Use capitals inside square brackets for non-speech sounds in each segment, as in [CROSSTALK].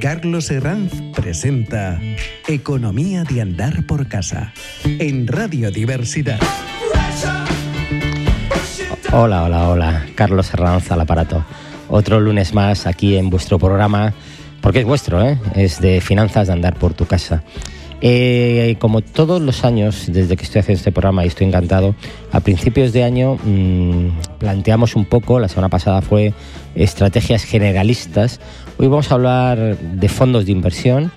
Carlos Herranz presenta Economía de Andar por Casa en Radio Diversidad. Hola, hola, hola. Carlos Herranz al aparato. Otro lunes más aquí en vuestro programa, porque es vuestro, ¿eh? es de finanzas de andar por tu casa. Eh, como todos los años, desde que estoy haciendo este programa y estoy encantado, a principios de año mmm, planteamos un poco, la semana pasada fue estrategias generalistas, hoy vamos a hablar de fondos de inversión.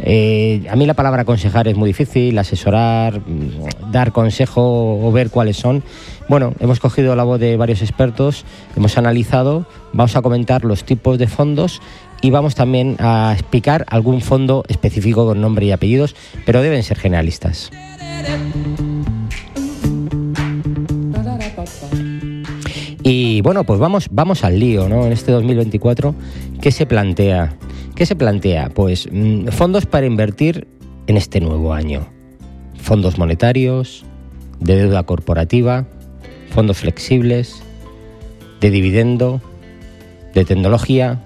Eh, a mí la palabra aconsejar es muy difícil, asesorar, mm, dar consejo o ver cuáles son. Bueno, hemos cogido la voz de varios expertos, hemos analizado, vamos a comentar los tipos de fondos y vamos también a explicar algún fondo específico con nombre y apellidos, pero deben ser generalistas. Y bueno, pues vamos, vamos al lío, ¿no? En este 2024, ¿qué se plantea? ¿Qué se plantea? Pues mmm, fondos para invertir en este nuevo año. Fondos monetarios, de deuda corporativa, fondos flexibles, de dividendo, de tecnología,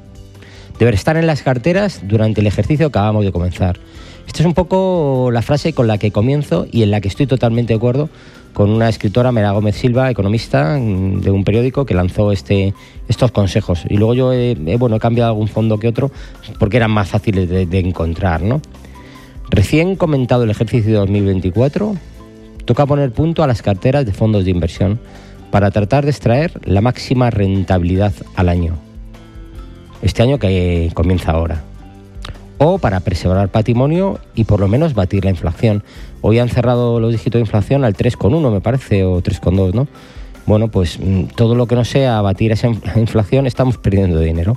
deber estar en las carteras durante el ejercicio que acabamos de comenzar. Esta es un poco la frase con la que comienzo y en la que estoy totalmente de acuerdo con una escritora, Mera Gómez Silva, economista de un periódico que lanzó este, estos consejos. Y luego yo he, bueno, he cambiado algún fondo que otro porque eran más fáciles de, de encontrar. ¿no? Recién comentado el ejercicio de 2024, toca poner punto a las carteras de fondos de inversión para tratar de extraer la máxima rentabilidad al año este año que comienza ahora. O para preservar patrimonio y por lo menos batir la inflación. Hoy han cerrado los dígitos de inflación al 3,1 me parece, o 3,2, ¿no? Bueno, pues mm, todo lo que no sea batir esa [LAUGHS] inflación estamos perdiendo dinero.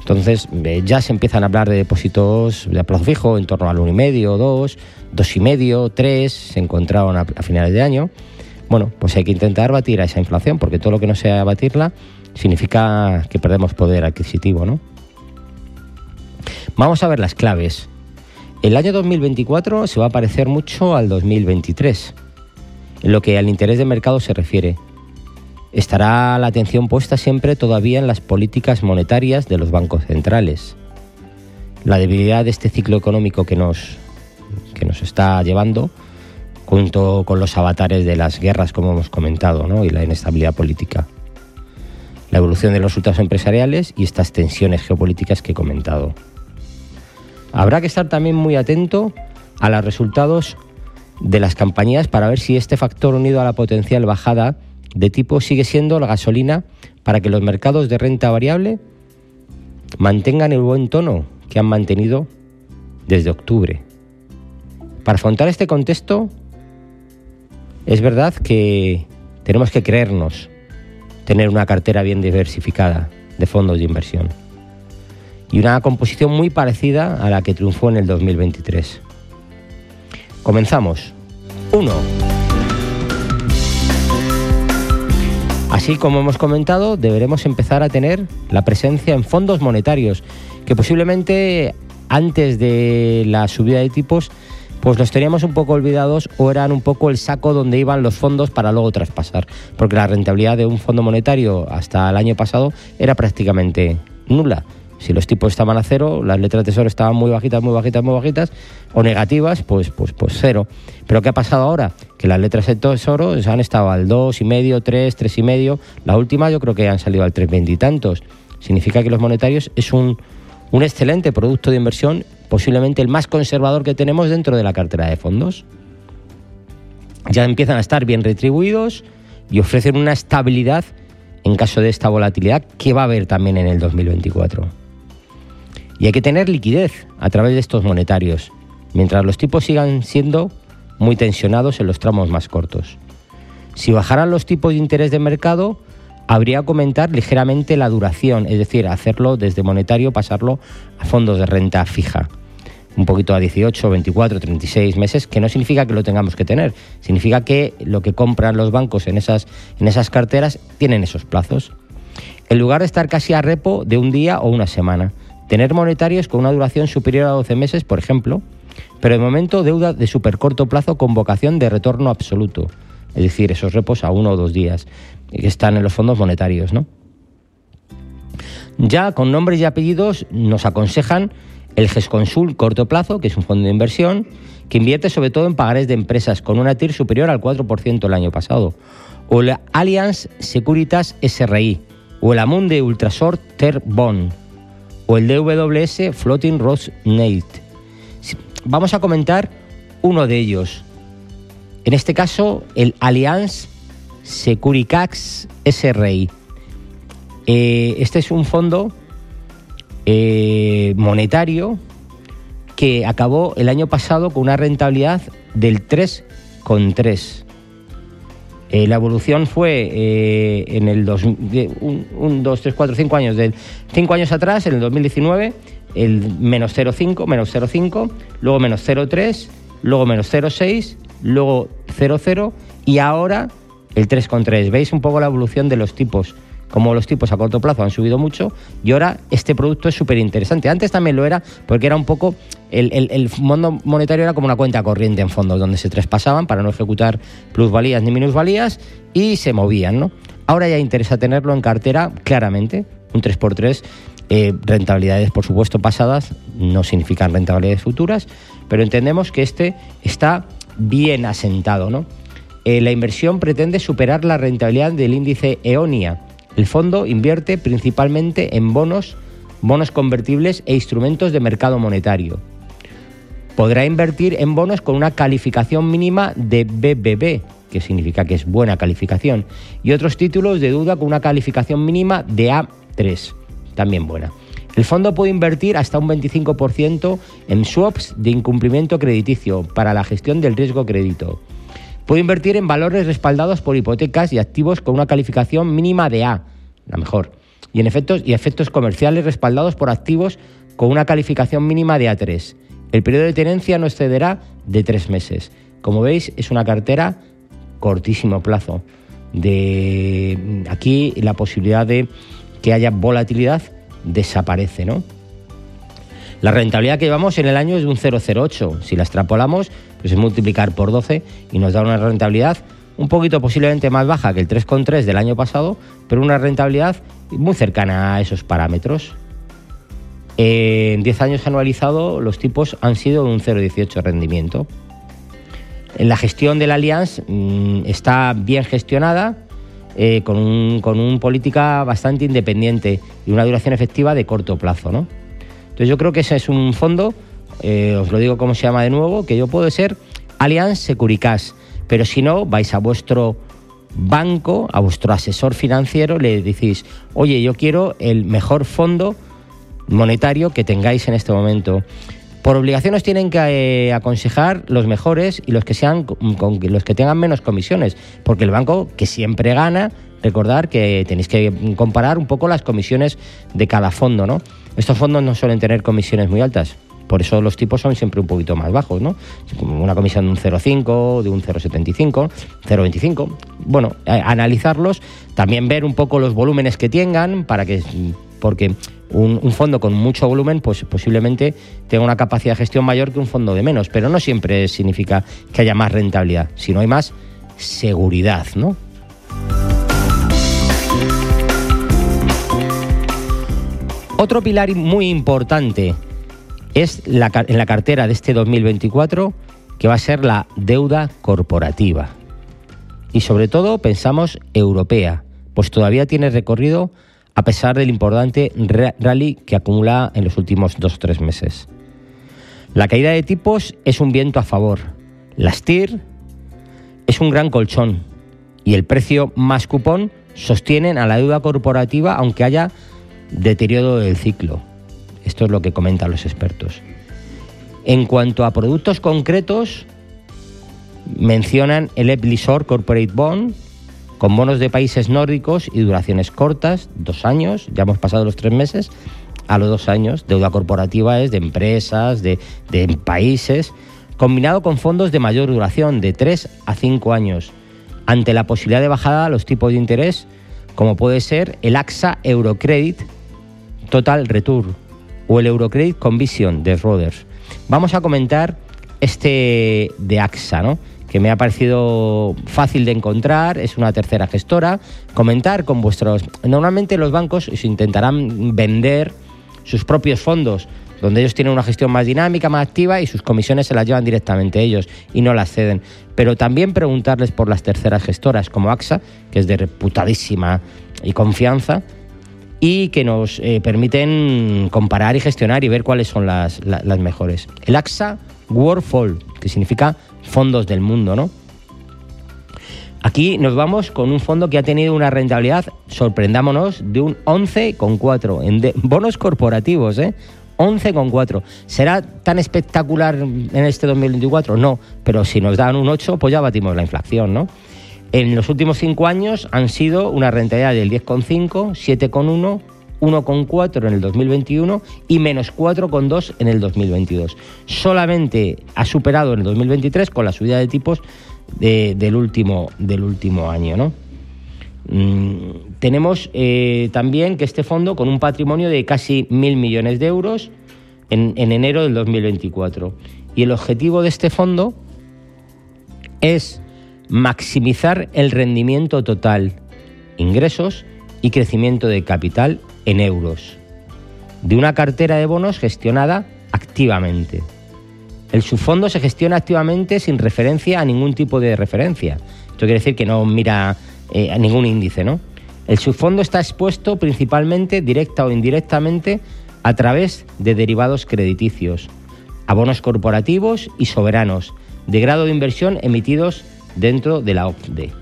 Entonces eh, ya se empiezan a hablar de depósitos de plazo fijo en torno al 1,5, 2, 2,5, 3, se encontraron a, finales de año. Bueno, pues hay que intentar batir a esa inflación porque todo lo que no sea batirla significa que perdemos poder adquisitivo, ¿no? Vamos a ver las claves. El año 2024 se va a parecer mucho al 2023, en lo que al interés de mercado se refiere. Estará la atención puesta siempre todavía en las políticas monetarias de los bancos centrales. La debilidad de este ciclo económico que nos, que nos está llevando, junto con los avatares de las guerras, como hemos comentado, ¿no? y la inestabilidad política la evolución de los resultados empresariales y estas tensiones geopolíticas que he comentado. Habrá que estar también muy atento a los resultados de las compañías para ver si este factor unido a la potencial bajada de tipo sigue siendo la gasolina para que los mercados de renta variable mantengan el buen tono que han mantenido desde octubre. Para afrontar este contexto, es verdad que tenemos que creernos tener una cartera bien diversificada de fondos de inversión y una composición muy parecida a la que triunfó en el 2023. Comenzamos. 1. Así como hemos comentado, deberemos empezar a tener la presencia en fondos monetarios, que posiblemente antes de la subida de tipos pues los teníamos un poco olvidados o eran un poco el saco donde iban los fondos para luego traspasar, porque la rentabilidad de un fondo monetario hasta el año pasado era prácticamente nula. Si los tipos estaban a cero, las letras de tesoro estaban muy bajitas, muy bajitas, muy bajitas, o negativas, pues, pues, pues cero. Pero ¿qué ha pasado ahora? Que las letras de tesoro han estado al 2,5, 3, 3,5. La última yo creo que han salido al 3,20 y tantos. Significa que los monetarios es un, un excelente producto de inversión posiblemente el más conservador que tenemos dentro de la cartera de fondos. Ya empiezan a estar bien retribuidos y ofrecen una estabilidad en caso de esta volatilidad que va a haber también en el 2024. Y hay que tener liquidez a través de estos monetarios, mientras los tipos sigan siendo muy tensionados en los tramos más cortos. Si bajaran los tipos de interés de mercado, habría que aumentar ligeramente la duración, es decir, hacerlo desde monetario, pasarlo a fondos de renta fija un poquito a 18, 24, 36 meses, que no significa que lo tengamos que tener, significa que lo que compran los bancos en esas, en esas carteras tienen esos plazos. En lugar de estar casi a repo de un día o una semana, tener monetarios con una duración superior a 12 meses, por ejemplo, pero de momento deuda de súper corto plazo con vocación de retorno absoluto, es decir, esos repos a uno o dos días, que están en los fondos monetarios, ¿no? Ya con nombres y apellidos nos aconsejan el GESConsul corto plazo, que es un fondo de inversión, que invierte sobre todo en pagares de empresas con una TIR superior al 4% el año pasado, o el Allianz Securitas SRI, o el Amunde Ultrashort Ter Bond, o el DWS Floating Ross Nate. Vamos a comentar uno de ellos. En este caso, el Allianz Securicax SRI. Eh, este es un fondo eh, monetario que acabó el año pasado con una rentabilidad del 3,3. Eh, la evolución fue eh, en el 1, 2, 3, 4, 5 años, del 5 años atrás, en el 2019, el menos 0,5, menos 0,5, luego menos 0,3, luego menos 0,6, luego 0,0 y ahora el 3,3. ¿Veis un poco la evolución de los tipos? Como los tipos a corto plazo han subido mucho y ahora este producto es súper interesante. Antes también lo era porque era un poco, el, el, fondo monetario era como una cuenta corriente en fondos donde se traspasaban para no ejecutar plusvalías ni minusvalías y se movían, ¿no? Ahora ya interesa tenerlo en cartera claramente, un 3x3. Eh, rentabilidades, por supuesto, pasadas no significan rentabilidades futuras, pero entendemos que este está bien asentado. ¿no? Eh, la inversión pretende superar la rentabilidad del índice EONIA, el fondo invierte principalmente en bonos, bonos convertibles e instrumentos de mercado monetario. Podrá invertir en bonos con una calificación mínima de BBB, que significa que es buena calificación, y otros títulos de deuda con una calificación mínima de A3, también buena. El fondo puede invertir hasta un 25% en swaps de incumplimiento crediticio para la gestión del riesgo crédito Puede invertir en valores respaldados por hipotecas y activos con una calificación mínima de A, la mejor, y en efectos y efectos comerciales respaldados por activos con una calificación mínima de A3. El periodo de tenencia no excederá de tres meses. Como veis, es una cartera cortísimo plazo. De aquí la posibilidad de que haya volatilidad desaparece, ¿no? La rentabilidad que llevamos en el año es de un 0,08. Si la extrapolamos, pues es multiplicar por 12 y nos da una rentabilidad un poquito posiblemente más baja que el 3,3 del año pasado, pero una rentabilidad muy cercana a esos parámetros. En 10 años anualizado los tipos han sido de un 0,18 rendimiento. La gestión de la Allianz mm, está bien gestionada, eh, con, un, con una política bastante independiente y una duración efectiva de corto plazo. ¿no? Entonces yo creo que ese es un fondo, eh, os lo digo cómo se llama de nuevo, que yo puedo ser Allianz Securicas, pero si no, vais a vuestro banco, a vuestro asesor financiero, le decís, oye, yo quiero el mejor fondo monetario que tengáis en este momento. Por obligación os tienen que eh, aconsejar los mejores y los que sean con, los que tengan menos comisiones, porque el banco que siempre gana, recordar que tenéis que comparar un poco las comisiones de cada fondo, ¿no? Estos fondos no suelen tener comisiones muy altas. Por eso los tipos son siempre un poquito más bajos, ¿no? Una comisión de un 0,5, de un 0,75, 0,25. Bueno, analizarlos, también ver un poco los volúmenes que tengan, para que, porque un, un, fondo con mucho volumen, pues posiblemente tenga una capacidad de gestión mayor que un fondo de menos, pero no siempre significa que haya más rentabilidad, sino hay más seguridad, ¿no? Otro pilar muy importante es en la cartera de este 2024 que va a ser la deuda corporativa. Y sobre todo pensamos europea, pues todavía tiene recorrido a pesar del importante rally que acumula en los últimos dos o tres meses. La caída de tipos es un viento a favor. Las TIR es un gran colchón y el precio más cupón sostienen a la deuda corporativa aunque haya deterioro del ciclo. Esto es lo que comentan los expertos. En cuanto a productos concretos, mencionan el Eblisor Corporate Bond, con bonos de países nórdicos y duraciones cortas, dos años, ya hemos pasado los tres meses, a los dos años, deuda corporativa es de empresas, de, de países, combinado con fondos de mayor duración, de tres a cinco años, ante la posibilidad de bajada a los tipos de interés, como puede ser el AXA Eurocredit Total Return o el Eurocredit Convision de Roders. Vamos a comentar este de AXA, ¿no? que me ha parecido fácil de encontrar, es una tercera gestora, comentar con vuestros... Normalmente los bancos intentarán vender sus propios fondos, donde ellos tienen una gestión más dinámica, más activa y sus comisiones se las llevan directamente ellos y no las ceden. Pero también preguntarles por las terceras gestoras como AXA, que es de reputadísima y confianza, y que nos eh, permiten comparar y gestionar y ver cuáles son las, mejores. El AXA World que significa fondos del mundo, ¿no? Aquí nos vamos con un fondo que ha tenido una rentabilidad, sorprendámonos, de un 11,4 en bonos corporativos, ¿eh? 11,4. ¿Será tan espectacular en este 2024? No, pero si nos dan un 8, pues ya batimos la inflación, ¿no? En los últimos cinco años han sido una rentabilidad del 10,5, 7,1, 1,4 en el 2021 y menos 4,2 en el 2022. Solamente ha superado en el 2023 con la subida de tipos del, último, del último año. ¿no? Mm, tenemos eh, también que este fondo con un patrimonio de casi mil millones de euros en, en enero del 2024. Y el objetivo de este fondo es maximizar el rendimiento total, ingresos y crecimiento de capital en euros, de una cartera de bonos gestionada activamente. El subfondo se gestiona activamente sin referencia a ningún tipo de referencia. Esto quiere decir que no mira eh, a ningún índice, ¿no? El subfondo está expuesto principalmente, directa o indirectamente, a través de derivados crediticios, abonos corporativos y soberanos, de grado de inversión emitidos dentro de la OCDE.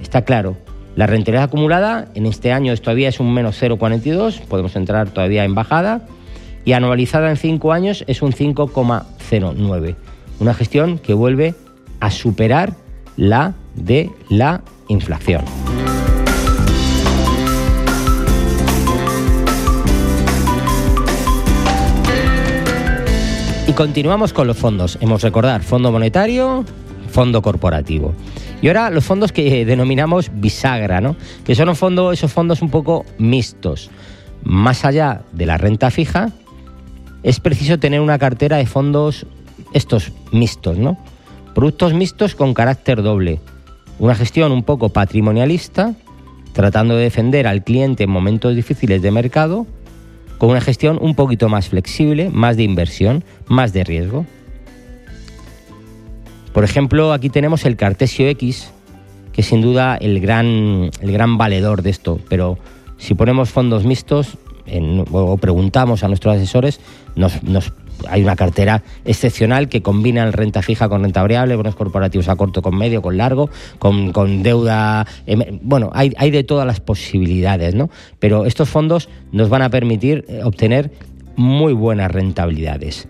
Está claro, la rentabilidad acumulada en este año todavía es un menos 0,42, podemos entrar todavía en bajada, y anualizada en 5 años es un 5,09. Una gestión que vuelve a superar la de la inflación. Y continuamos con los fondos. Hemos recordar fondo monetario, fondo corporativo. Y ahora los fondos que [LAUGHS] denominamos bisagra, ¿no? que son fondos, esos fondos un poco mixtos. Más allá de la renta fija, es preciso tener una cartera de fondos estos mixtos, ¿no? Productos mixtos con carácter doble. Una gestión un poco patrimonialista, tratando de defender al cliente en momentos difíciles de mercado, con una gestión un poquito más flexible, más de inversión, más de riesgo. Por ejemplo, aquí tenemos el Cartesio X, que es sin duda el gran, el gran valedor de esto, pero si ponemos fondos mixtos o preguntamos a nuestros asesores, nos, hay una cartera excepcional que combina el renta fija con renta variable, bonos corporativos a corto, con medio, con largo, con, con deuda. Bueno, hay, hay, de todas las posibilidades, ¿no? Pero estos fondos nos van a permitir eh, obtener muy buenas rentabilidades.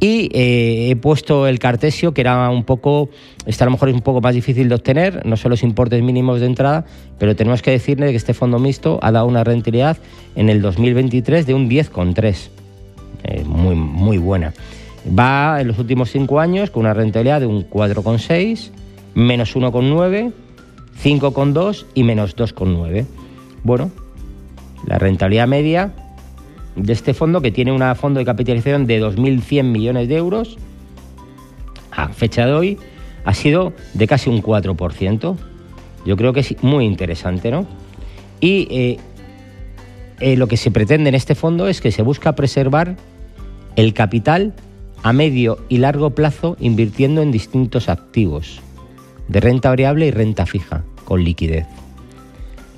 Y eh, he puesto el cartesio, que era un poco, este a lo mejor es un poco más difícil de obtener, no son los importes mínimos de entrada, pero tenemos que decirle que este fondo mixto ha dado una rentabilidad en el 2023 de un 10,3, eh, muy, muy buena. Va en los últimos cinco años con una rentabilidad de un 4,6, menos 1,9, 5,2 y menos 2,9. Bueno, la rentabilidad media de este fondo que tiene un fondo de capitalización de 2.100 millones de euros, a fecha de hoy ha sido de casi un 4%. Yo creo que es muy interesante, ¿no? Y eh, eh, lo que se pretende en este fondo es que se busca preservar el capital a medio y largo plazo invirtiendo en distintos activos de renta variable y renta fija con liquidez.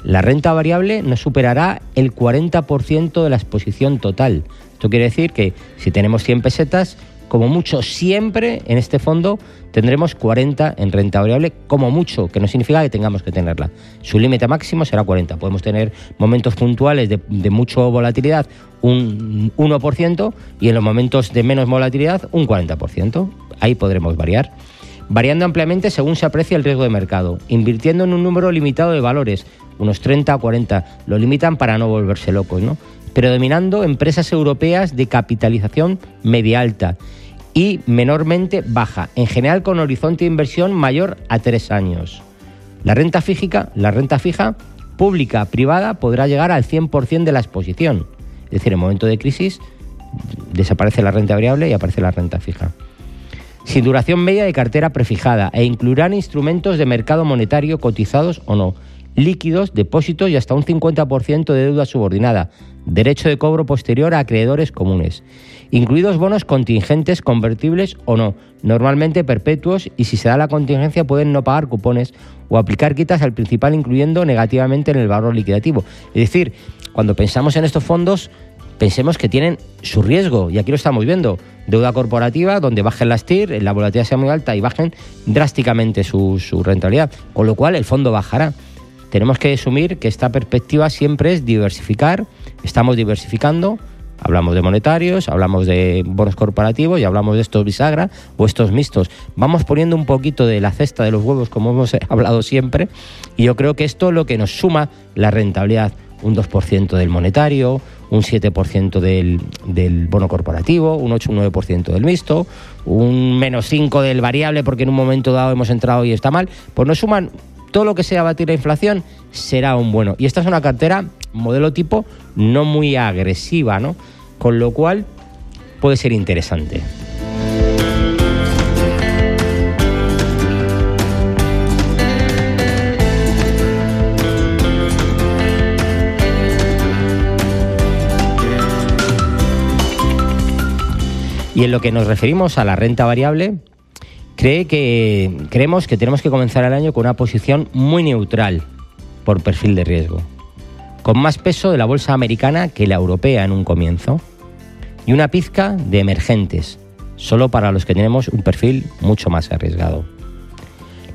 La renta variable no superará el 40% de la exposición total. Esto quiere decir que si tenemos 100 pesetas, como mucho siempre en este fondo tendremos 40 en renta variable, como mucho, que no significa que tengamos que tenerla. Su límite máximo será 40. Podemos tener momentos puntuales de, de volatilidad, un 1%, y en los momentos de menos volatilidad, un 40%. Ahí podremos variar variando ampliamente según se aprecia el riesgo de mercado, invirtiendo en un número limitado de valores, unos 30 o 40, lo limitan para no volverse locos, ¿no? Predominando empresas europeas de capitalización media alta y menormente baja, en general con horizonte de inversión mayor a tres años. La renta física, la renta fija pública privada podrá llegar al 100% de la exposición. Es decir, en momento de crisis desaparece la renta variable y aparece la renta fija sin duración media de cartera prefijada e incluirán instrumentos de mercado monetario cotizados o no. líquidos, depósitos y hasta un 50% de deuda subordinada, derecho de cobro posterior a acreedores comunes, incluidos bonos contingentes convertibles o no, normalmente perpetuos y si se da la contingencia pueden no pagar cupones o aplicar quitas al principal incluyendo negativamente en el valor liquidativo. Es decir, cuando pensamos en estos fondos, pensemos que tienen su riesgo, y aquí lo estamos viendo, deuda corporativa donde bajen las TIR, la volatilidad sea muy alta y bajen drásticamente su, su rentabilidad, con lo cual el fondo bajará. Tenemos que asumir que esta perspectiva siempre es diversificar, estamos diversificando, hablamos de monetarios, hablamos de bonos corporativos y hablamos de estos bisagra o estos mixtos. Vamos poniendo un poquito de la cesta de los huevos como hemos [LAUGHS] hablado siempre y yo creo que esto es lo que nos suma la rentabilidad. Un 2% del monetario, un 7% del, del, bono corporativo, un 8 un 9% del mixto, un menos 5 del variable porque en un momento dado hemos entrado y está mal, pues nos suman todo lo que sea batir la inflación será un bueno. Y esta es una cartera modelo tipo no muy agresiva, ¿no? Con lo cual puede ser interesante. Y en lo que nos referimos a la renta variable, creemos que tenemos que comenzar el año con una posición muy neutral por perfil de riesgo, con más peso de la bolsa americana que la europea en un comienzo, y una pizca de emergentes, solo para los que tenemos un perfil mucho más arriesgado.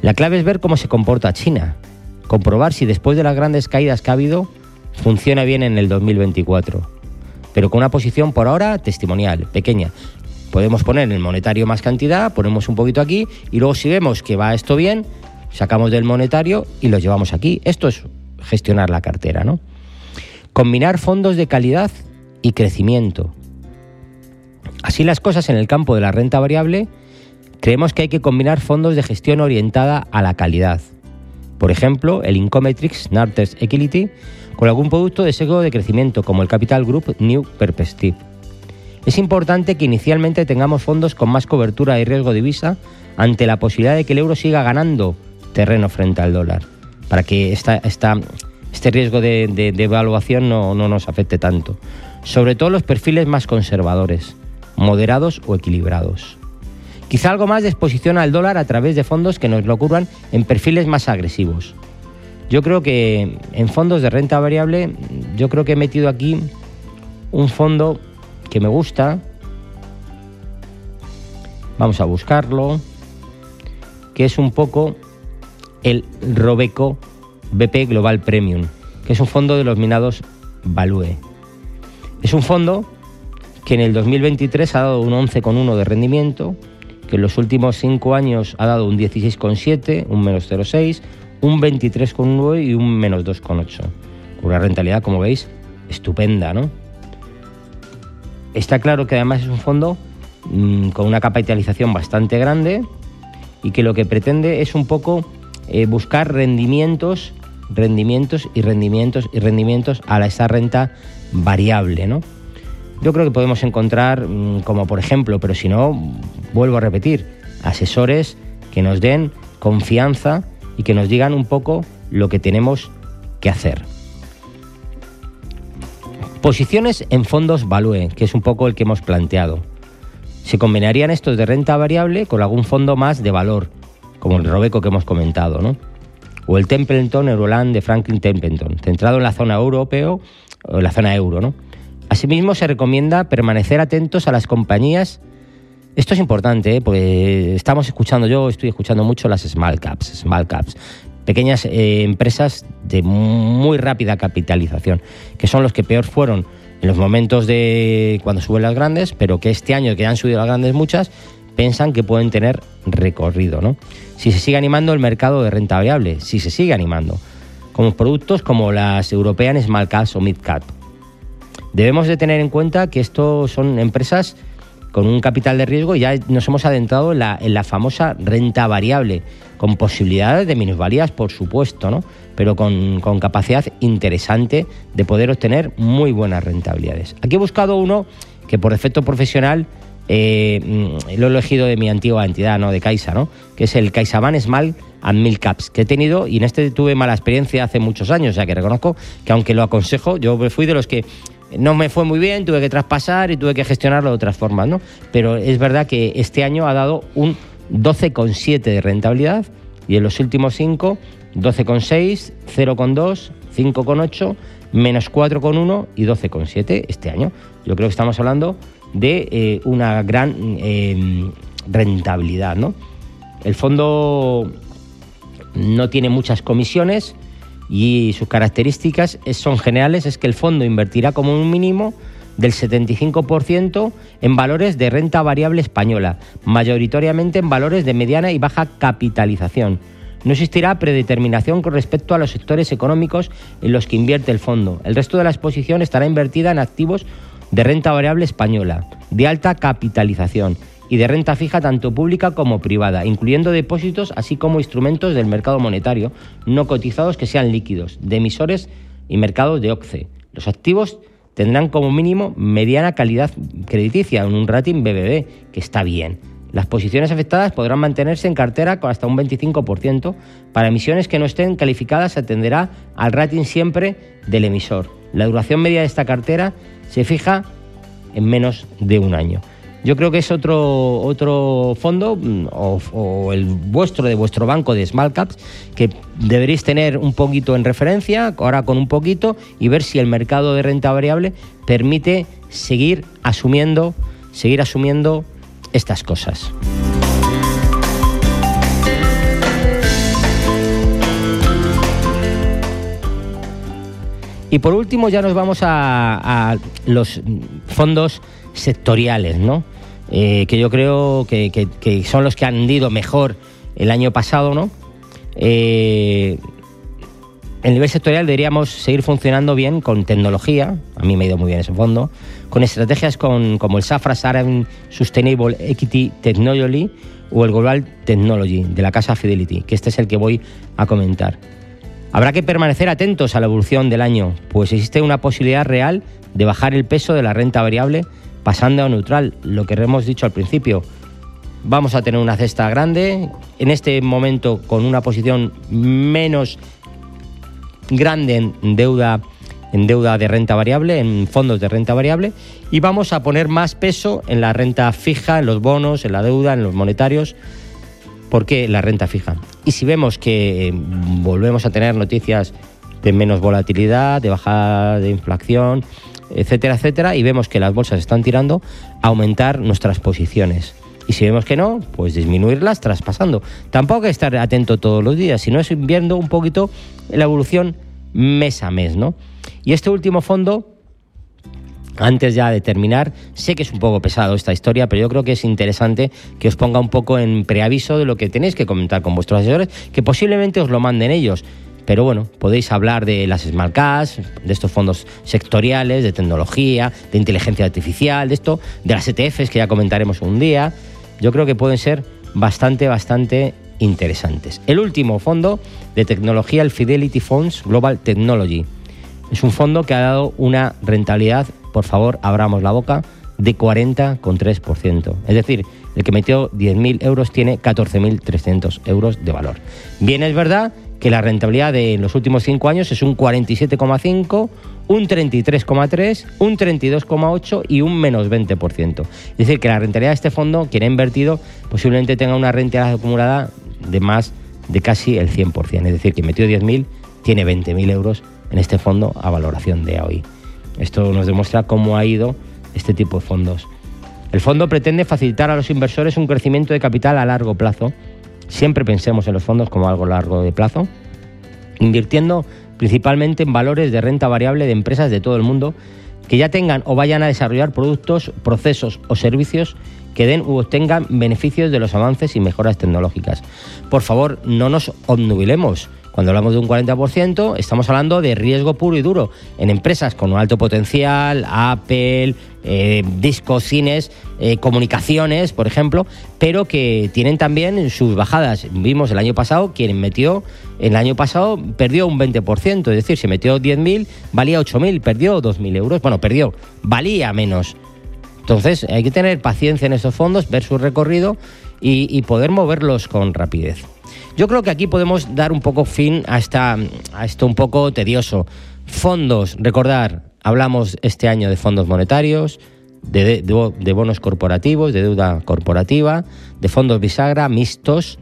La clave es ver cómo se comporta China, comprobar si después de las grandes caídas que ha habido, funciona bien en el 2024, pero con una posición por ahora testimonial, pequeña, Podemos poner en el monetario más cantidad, ponemos un poquito aquí y luego si vemos que va esto bien, sacamos del monetario y lo llevamos aquí. Esto es gestionar la cartera, ¿no? Combinar fondos de calidad y crecimiento. Así las cosas en el campo de la renta variable, creemos que hay que combinar fondos de gestión orientada a la calidad. Por ejemplo, el Incometrix Narters Equity con algún producto de seguro de crecimiento como el Capital Group New Perspective es importante que inicialmente tengamos fondos con más cobertura y riesgo de divisa ante la posibilidad de que el euro siga ganando terreno frente al dólar, para que este riesgo de, devaluación no, no nos afecte tanto. Sobre todo los perfiles más conservadores, moderados o equilibrados. Quizá algo más de exposición al dólar a través de fondos que nos lo ocurran en perfiles más agresivos. Yo creo que en fondos de renta variable, yo creo que he metido aquí un fondo que me gusta. Vamos a buscarlo. Que es un poco el Robeco BP Global Premium, que es un fondo de los minados Value. Es un fondo que en el 2023 ha dado un 11,1 de rendimiento, que en los últimos 5 años ha dado un 16,7, un menos 0,6, un 23,9 y un menos 2,8. Una rentabilidad, como veis, estupenda, ¿no? Está claro que además es un fondo mm, con una capitalización bastante grande y que lo que pretende es un poco eh, buscar rendimientos, rendimientos y rendimientos y rendimientos a esa renta variable, ¿no? Yo creo que podemos encontrar, mm, como por ejemplo, pero si no, vuelvo a repetir, asesores que nos den confianza y que nos digan un poco lo que tenemos que hacer. Posiciones en fondos Value, que es un poco el que hemos planteado. Se combinarían estos de renta variable con algún fondo más de valor, como el Robeco que hemos comentado, ¿no? O el Templeton Euroland de Franklin Templeton, centrado en la zona europeo o en la zona euro, ¿no? Asimismo, se recomienda permanecer atentos a las compañías. Esto es importante, ¿eh? porque estamos escuchando, yo estoy escuchando mucho las small caps, small caps pequeñas eh, empresas de muy rápida capitalización, que son los que peor fueron en los momentos de cuando suben las grandes, pero que este año que han subido las grandes muchas, piensan que pueden tener recorrido, ¿no? Si se sigue animando el mercado de renta variable, si se sigue animando, como productos como las European Small Caps o Mid Cap. Debemos de tener en cuenta que estos son empresas con un capital de riesgo ya nos hemos adentrado en la, en la famosa renta variable, con posibilidades de minusvalías, por supuesto, ¿no? pero con, con, capacidad interesante de poder obtener muy buenas rentabilidades. Aquí he buscado uno que por efecto profesional eh, mm, lo he elegido de mi antigua entidad, ¿no? De Caixa, ¿no? Que es el CaixaBank Small and Mil Caps, que he tenido y en este tuve mala experiencia hace muchos años, o sea que reconozco que aunque lo aconsejo, yo fui de los que no me fue muy bien, tuve que traspasar y tuve que gestionarlo de otras formas, ¿no? Pero es verdad que este año ha dado un 12,7 de rentabilidad y en los últimos 5, 12,6, 0,2, 5,8, menos 4,1 y 12,7 este año. Yo creo que estamos hablando de eh, una gran eh, rentabilidad, ¿no? El fondo no tiene muchas comisiones y sus características son generales, es que el fondo invertirá como un mínimo del 75% en valores de renta variable española, mayoritariamente en valores de mediana y baja capitalización. No existirá predeterminación con respecto a los sectores económicos en los que invierte el fondo. El resto de la exposición estará invertida en activos de renta variable española, de alta capitalización y de renta fija tanto pública como privada, incluyendo depósitos así como instrumentos del mercado monetario no cotizados que sean líquidos, de emisores y mercados de OCCE. Los activos tendrán como mínimo mediana calidad crediticia, en un rating BBB, que está bien. Las posiciones afectadas podrán mantenerse en cartera con hasta un 25%. Para emisiones que no estén calificadas se atenderá al rating siempre del emisor. La duración media de esta cartera se fija en menos de un año. Yo creo que es otro, otro fondo mm, o, el vuestro de vuestro banco de small caps que deberéis tener un poquito en referencia, ahora con un poquito, y ver si el mercado de renta variable permite seguir asumiendo, seguir asumiendo estas cosas. Y por último ya nos vamos a, los fondos sectoriales, ¿no? Eh, que yo creo que, son los que han ido mejor el año pasado, ¿no? Eh, el nivel sectorial deberíamos seguir funcionando bien con tecnología, a mí me ha ido muy bien ese fondo, con estrategias con, como el Safra Saran Sustainable Equity Technology o el Global Technology de la casa Fidelity, que este es el que voy a comentar. Habrá que permanecer atentos a la evolución del año, pues existe una posibilidad real de bajar el peso de la renta variable pasando a neutral, lo que hemos dicho al principio. Vamos a tener una cesta grande, en este momento con una posición menos grande en deuda en deuda de renta variable, en fondos de renta variable, y vamos a poner más peso en la renta fija, en los bonos, en la deuda, en los monetarios, ¿Por qué la renta fija? Y si vemos que eh, volvemos a tener noticias de menos volatilidad, de bajada de inflación, etcétera, etcétera, y vemos que las bolsas están tirando, aumentar nuestras posiciones. Y si vemos que no, pues disminuirlas traspasando. Tampoco hay que estar atento todos los días, sino es viendo un poquito la evolución mes a mes, ¿no? Y este último fondo antes ya de terminar, sé que es un poco pesado esta historia, pero yo creo que es interesante que os ponga un poco en preaviso de lo que tenéis que comentar con vuestros asesores, que posiblemente os lo manden ellos. Pero bueno, podéis hablar de las smart cash, de estos fondos sectoriales, de tecnología, de inteligencia artificial, de esto, de las ETFs que ya comentaremos un día. Yo creo que pueden ser bastante, bastante interesantes. El último fondo de tecnología, el Fidelity Funds Global Technology. Es un fondo que ha dado una rentabilidad por favor, abramos la boca, de 40,3%. Es decir, el que metió 10.000 euros tiene 14.300 euros de valor. Bien, es verdad que la rentabilidad de los últimos 5 años es un 47,5%, un 33,3%, un 32,8% y un menos 20%. Es decir, que la rentabilidad de este fondo, quien ha invertido, posiblemente tenga una rentabilidad acumulada de más de casi el 100%. Es decir, que metió 10.000, tiene 20.000 euros en este fondo a valoración de hoy. Esto nos demuestra cómo ha ido este tipo de fondos. El fondo pretende facilitar a los inversores un crecimiento de capital a largo plazo. Siempre pensemos en los fondos como algo largo de plazo, invirtiendo principalmente en valores de renta variable de empresas de todo el mundo que ya tengan o vayan a desarrollar productos, procesos o servicios que den u obtengan beneficios de los avances y mejoras tecnológicas. Por favor, no nos obnubilemos cuando hablamos de un 40%, estamos hablando de riesgo puro y duro en empresas con un alto potencial, Apple, eh, discos, cines, eh, comunicaciones, por ejemplo, pero que tienen también sus bajadas. Vimos el año pasado, quien metió, el año pasado perdió un 20%, es decir, si metió 10.000, valía 8.000, perdió 2.000 euros. Bueno, perdió, valía menos Entonces hay que tener paciencia en estos fondos, ver su recorrido y, poder moverlos con rapidez. Yo creo que aquí podemos dar un poco fin a, esta, a esto un poco tedioso. Fondos, recordar, hablamos este año de fondos monetarios, de, de, bonos corporativos, de deuda corporativa, de fondos bisagra mixtos,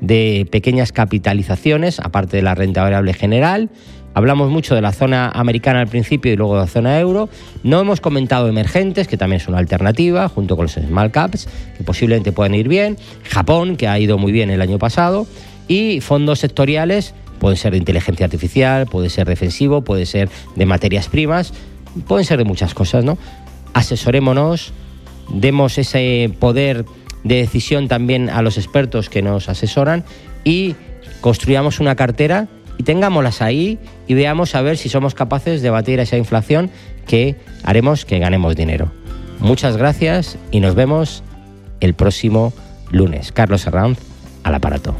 de pequeñas capitalizaciones, aparte de la renta variable general. Hablamos mucho de la zona americana al principio y luego de la zona euro. No hemos comentado emergentes, que también es una alternativa, junto con los small caps, que posiblemente pueden ir bien. Japón, que ha ido muy bien el año pasado. Y fondos sectoriales, pueden ser de inteligencia artificial, puede ser defensivo, puede ser de materias primas, pueden ser de muchas cosas, ¿no? Asesorémonos, demos ese poder de decisión también a los expertos que nos asesoran y construyamos una cartera y tengámoslas ahí y veamos a ver si somos capaces de batir esa inflación que haremos que ganemos dinero. Muchas gracias y nos vemos el próximo lunes. Carlos Arranz al aparato.